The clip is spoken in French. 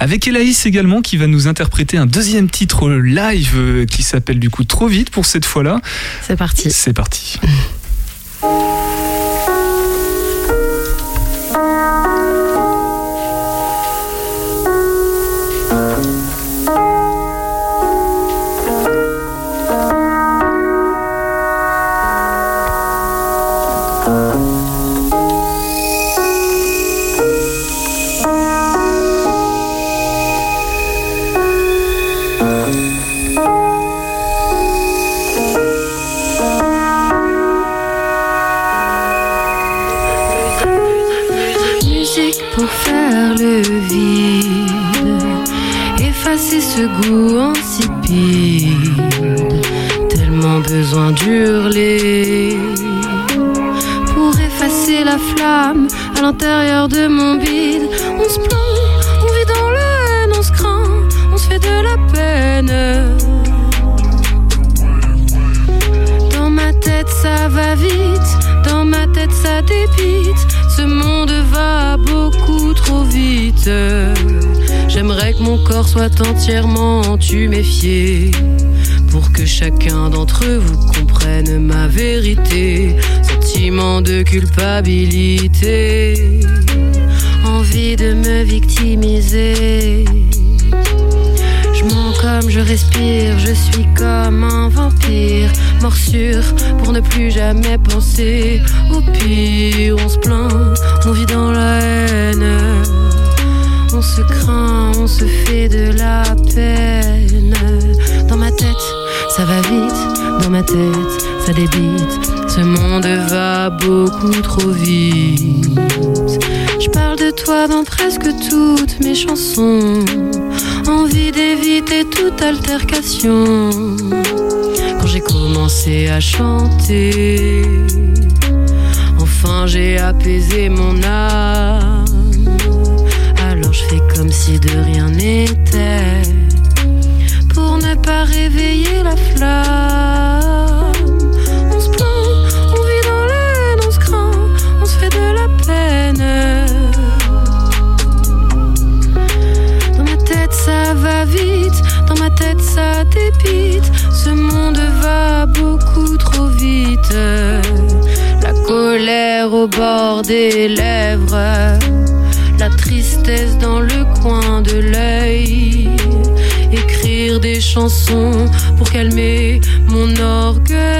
Avec Elaïs également qui va nous interpréter un deuxième titre live euh, qui s'appelle du coup Trop vite pour cette fois-là. C'est parti. C'est parti. Pour faire le vide, effacer ce goût insipide, tellement besoin d'hurler pour effacer la flamme à l'intérieur de mon bide. On se plaint, on vit dans la haine, on se craint, on se fait de la peine. Dans ma tête ça va vite, dans ma tête ça débite. Ce monde va J'aimerais que mon corps soit entièrement tuméfié pour que chacun d'entre vous comprenne ma vérité. Sentiment de culpabilité, envie de me victimiser. Je mens comme je respire, je suis comme un vampire. Morsure pour ne plus jamais penser au pire. On se plaint, on vit dans la craint, on se fait de la peine. Dans ma tête, ça va vite. Dans ma tête, ça débite. Ce monde va beaucoup trop vite. Je parle de toi dans presque toutes mes chansons. Envie d'éviter toute altercation. Quand j'ai commencé à chanter, enfin j'ai apaisé mon âme. Réveiller la flamme. On se plaint, on vit dans la on se craint, on se fait de la peine. Dans ma tête ça va vite, dans ma tête ça débite. Ce monde va beaucoup trop vite. La colère au bord des lèvres, la tristesse dans le coin de l'œil. Pour calmer mon orgueil.